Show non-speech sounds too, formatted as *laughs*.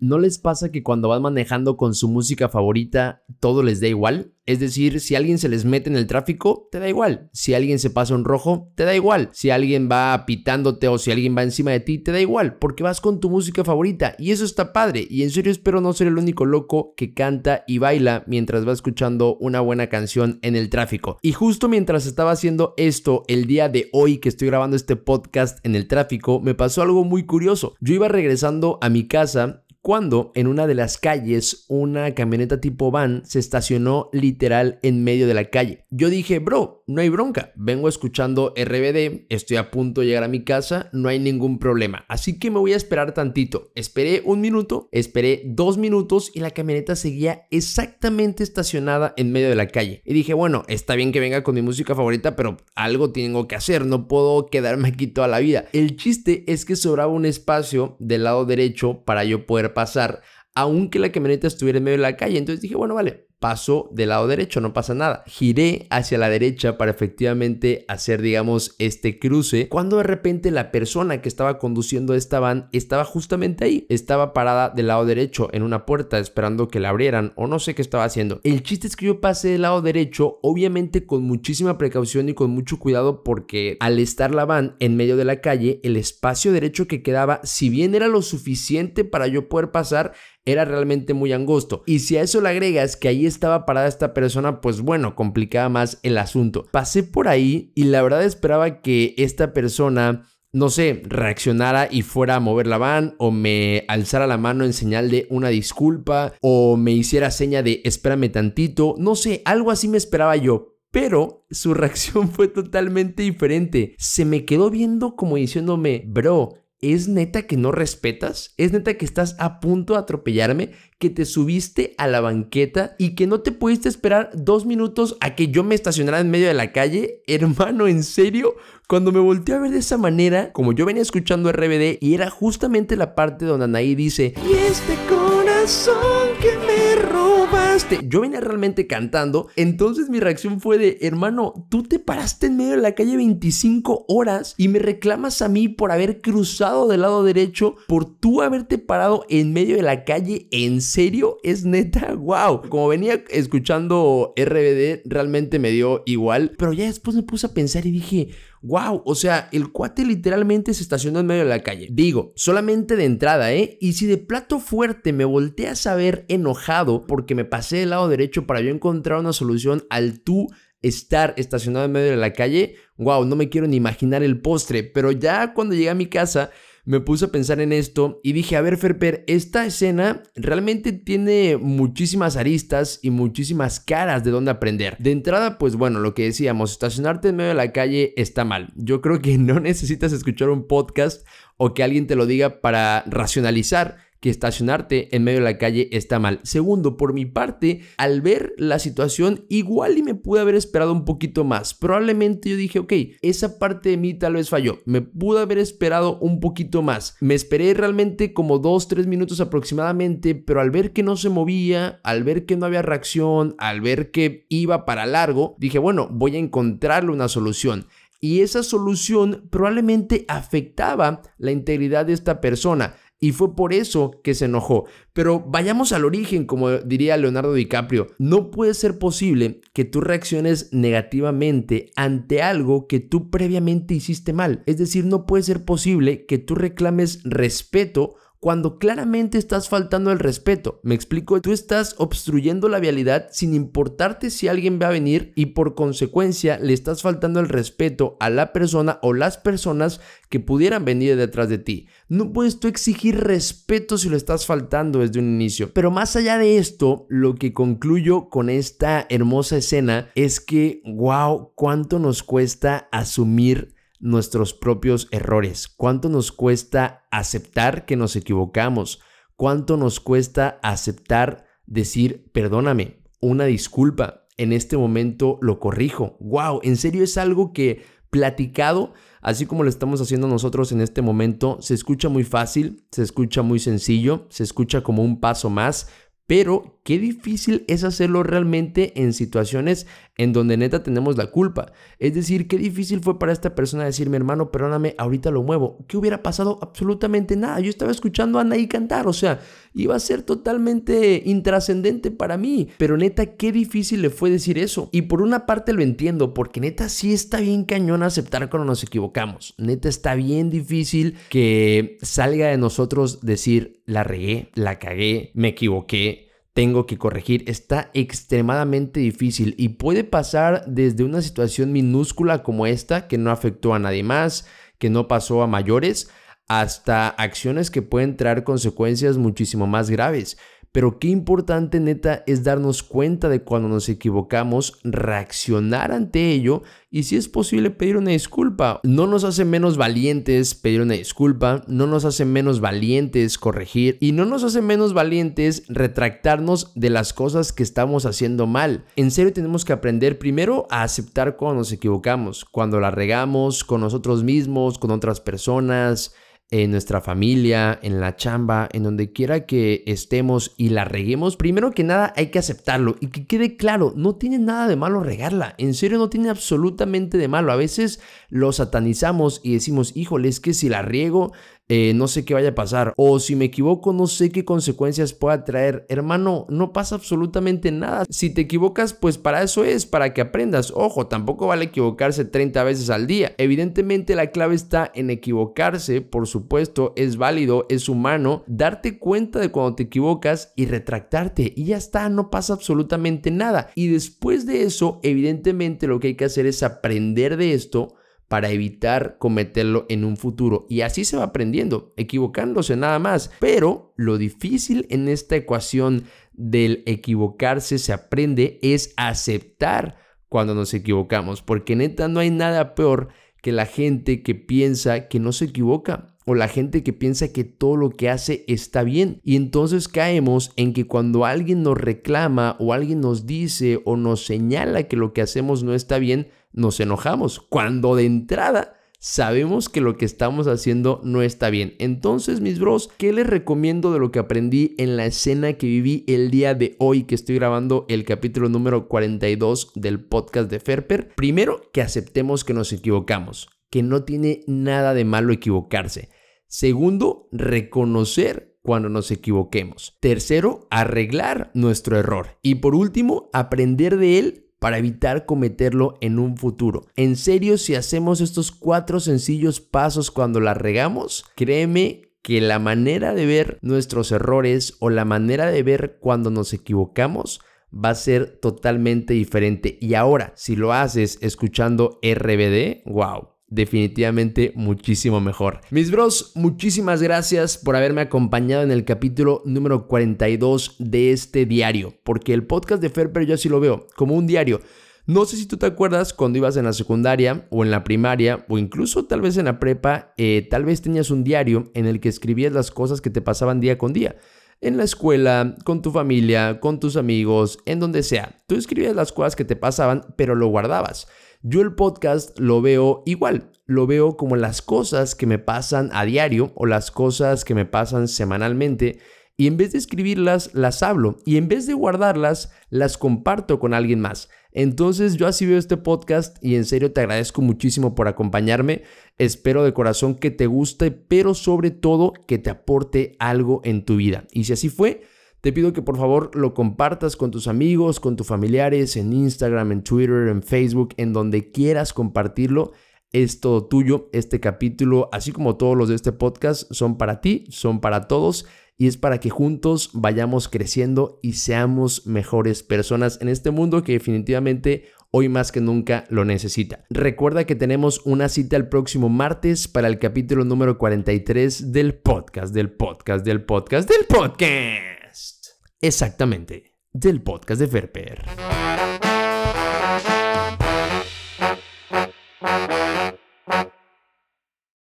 ¿No les pasa que cuando van manejando con su música favorita todo les da igual? Es decir, si alguien se les mete en el tráfico, te da igual. Si alguien se pasa un rojo, te da igual. Si alguien va pitándote o si alguien va encima de ti, te da igual, porque vas con tu música favorita y eso está padre. Y en serio espero no ser el único loco que canta y baila mientras va escuchando una buena canción en el tráfico. Y justo mientras estaba haciendo esto el día de hoy que estoy grabando este podcast en el tráfico, me pasó algo muy curioso. Yo iba regresando a mi casa cuando en una de las calles una camioneta tipo van se estacionó literal en medio de la calle. Yo dije, bro, no hay bronca, vengo escuchando RBD, estoy a punto de llegar a mi casa, no hay ningún problema, así que me voy a esperar tantito. Esperé un minuto, esperé dos minutos y la camioneta seguía exactamente estacionada en medio de la calle. Y dije, bueno, está bien que venga con mi música favorita, pero algo tengo que hacer, no puedo quedarme aquí toda la vida. El chiste es que sobraba un espacio del lado derecho para yo poder pasar, aunque la camioneta estuviera en medio de la calle. Entonces dije, bueno, vale, paso del lado derecho, no pasa nada. Giré hacia la derecha para efectivamente hacer, digamos, este cruce, cuando de repente la persona que estaba conduciendo esta van estaba justamente ahí, estaba parada del lado derecho en una puerta esperando que la abrieran o no sé qué estaba haciendo. El chiste es que yo pasé del lado derecho, obviamente con muchísima precaución y con mucho cuidado porque al estar la van en medio de la calle, el espacio derecho que quedaba, si bien era lo suficiente para yo poder pasar, era realmente muy angosto. Y si a eso le agregas que ahí estaba parada esta persona, pues bueno, complicaba más el asunto. Pasé por ahí y la verdad esperaba que esta persona no sé, reaccionara y fuera a mover la van o me alzara la mano en señal de una disculpa o me hiciera seña de espérame tantito, no sé, algo así me esperaba yo. Pero su *laughs* reacción fue totalmente diferente. Se me quedó viendo como diciéndome, bro, ¿Es neta que no respetas? ¿Es neta que estás a punto de atropellarme? ¿Que te subiste a la banqueta y que no te pudiste esperar dos minutos a que yo me estacionara en medio de la calle? Hermano, ¿en serio? Cuando me volteé a ver de esa manera, como yo venía escuchando RBD y era justamente la parte donde Anaí dice, y este que me robaste, yo venía realmente cantando, entonces mi reacción fue de, hermano, tú te paraste en medio de la calle 25 horas y me reclamas a mí por haber cruzado del lado derecho, por tú haberte parado en medio de la calle, ¿en serio? ¿Es neta? *laughs* ¡Wow! Como venía escuchando RBD, realmente me dio igual, pero ya después me puse a pensar y dije, Wow, o sea, el cuate literalmente se estacionó en medio de la calle. Digo, solamente de entrada, ¿eh? Y si de plato fuerte me volteé a saber enojado porque me pasé del lado derecho para yo encontrar una solución al tú estar estacionado en medio de la calle, wow, no me quiero ni imaginar el postre, pero ya cuando llegué a mi casa me puse a pensar en esto y dije, a ver, Ferper, esta escena realmente tiene muchísimas aristas y muchísimas caras de dónde aprender. De entrada, pues bueno, lo que decíamos, estacionarte en medio de la calle está mal. Yo creo que *laughs* no necesitas escuchar un podcast o que alguien te lo diga para racionalizar que estacionarte en medio de la calle está mal. Segundo, por mi parte, al ver la situación, igual y me pude haber esperado un poquito más. Probablemente yo dije, ok, esa parte de mí tal vez falló. Me pude haber esperado un poquito más. Me esperé realmente como dos, tres minutos aproximadamente, pero al ver que no se movía, al ver que no había reacción, al ver que iba para largo, dije, bueno, voy a encontrarle una solución y esa solución probablemente afectaba la integridad de esta persona y fue por eso que se enojó. Pero vayamos al origen, como diría Leonardo DiCaprio. No puede ser posible que tú reacciones negativamente ante algo que tú previamente hiciste mal. Es decir, no puede ser posible que tú reclames respeto cuando claramente estás faltando el respeto. Me explico, tú estás obstruyendo la vialidad sin importarte si alguien va a venir y por consecuencia le estás faltando el respeto a la persona o las personas que pudieran venir detrás de ti. No puedes tú exigir respeto si lo estás faltando desde un inicio. Pero más allá de esto, lo que concluyo con esta hermosa escena es que, wow, cuánto nos cuesta asumir nuestros propios errores, cuánto nos cuesta aceptar que nos equivocamos, cuánto nos cuesta aceptar decir, perdóname, una disculpa, en este momento lo corrijo. Wow, en serio es algo que platicado, así como lo estamos haciendo nosotros en este momento, se escucha muy fácil, se escucha muy sencillo, se escucha como un paso más, pero qué difícil es hacerlo realmente en situaciones en donde neta tenemos la culpa. Es decir, qué difícil fue para esta persona decirme, hermano, perdóname, ahorita lo muevo. ¿Qué hubiera pasado? Absolutamente nada. Yo estaba escuchando a Anaí cantar, o sea, iba a ser totalmente intrascendente para mí. Pero neta, qué difícil le fue decir eso. Y por una parte lo entiendo, porque neta sí está bien cañón aceptar cuando nos equivocamos. Neta está bien difícil que salga de nosotros decir, la regué, la cagué, me equivoqué tengo que corregir está extremadamente difícil y puede pasar desde una situación minúscula como esta que no afectó a nadie más, que no pasó a mayores, hasta acciones que pueden traer consecuencias muchísimo más graves. Pero qué importante neta es darnos cuenta de cuando nos equivocamos, reaccionar ante ello y si es posible pedir una disculpa. No nos hace menos valientes pedir una disculpa, no nos hace menos valientes corregir y no nos hace menos valientes retractarnos de las cosas que estamos haciendo mal. En serio tenemos que aprender primero a aceptar cuando nos equivocamos, cuando la regamos con nosotros mismos, con otras personas en nuestra familia, en la chamba, en donde quiera que estemos y la reguemos, primero que nada hay que aceptarlo y que quede claro, no tiene nada de malo regarla, en serio no tiene absolutamente de malo. A veces lo satanizamos y decimos, híjole, es que si la riego eh, no sé qué vaya a pasar, o si me equivoco, no sé qué consecuencias pueda traer. Hermano, no pasa absolutamente nada. Si te equivocas, pues para eso es, para que aprendas. Ojo, tampoco vale equivocarse 30 veces al día. Evidentemente la clave está en equivocarse, por supuesto, es válido, es humano, darte cuenta de cuando te equivocas y retractarte. Y ya está, no pasa absolutamente nada. Y después de eso, evidentemente lo que hay que hacer es aprender de esto para evitar cometerlo en un futuro. Y así se va aprendiendo, equivocándose nada más. Pero lo difícil en esta ecuación del equivocarse se aprende es aceptar cuando nos equivocamos. Porque neta no hay nada peor que la gente que piensa que no se equivoca o la gente que piensa que todo lo que hace está bien. Y entonces caemos en que cuando alguien nos reclama o alguien nos dice o nos señala que lo que hacemos no está bien, nos enojamos, cuando de entrada sabemos que lo que estamos haciendo no está bien. Entonces, mis bros, ¿qué les recomiendo de lo que aprendí en la escena que viví el día de hoy que estoy grabando el capítulo número 42 del podcast de Ferper? Primero, que aceptemos que nos equivocamos, que no tiene nada de malo equivocarse. Segundo, reconocer cuando nos equivoquemos. Tercero, arreglar nuestro error. Y por último, aprender de él para evitar cometerlo en un futuro. En serio, si hacemos estos cuatro sencillos pasos cuando la regamos, créeme que la manera de ver nuestros errores o la manera de ver cuando nos equivocamos va a ser totalmente diferente. Y ahora, si lo haces escuchando RBD, wow, definitivamente muchísimo mejor. Mis bros, muchísimas gracias por haberme acompañado en el capítulo número 42 de este diario, porque el podcast de Ferper yo así lo veo, como un diario. No sé si tú te acuerdas cuando ibas en la secundaria o en la primaria o incluso tal vez en la prepa, eh, tal vez tenías un diario en el que escribías las cosas que te pasaban día con día. En la escuela, con tu familia, con tus amigos, en donde sea. Tú escribías las cosas que te pasaban, pero lo guardabas. Yo el podcast lo veo igual, lo veo como las cosas que me pasan a diario o las cosas que me pasan semanalmente y en vez de escribirlas, las hablo y en vez de guardarlas, las comparto con alguien más. Entonces yo así veo este podcast y en serio te agradezco muchísimo por acompañarme. Espero de corazón que te guste, pero sobre todo que te aporte algo en tu vida. Y si así fue, te pido que por favor lo compartas con tus amigos, con tus familiares, en Instagram, en Twitter, en Facebook, en donde quieras compartirlo. Es todo tuyo. Este capítulo, así como todos los de este podcast, son para ti, son para todos y es para que juntos vayamos creciendo y seamos mejores personas en este mundo que definitivamente hoy más que nunca lo necesita. Recuerda que tenemos una cita el próximo martes para el capítulo número 43 del podcast, del podcast, del podcast, del podcast. Exactamente, del podcast de Ferper.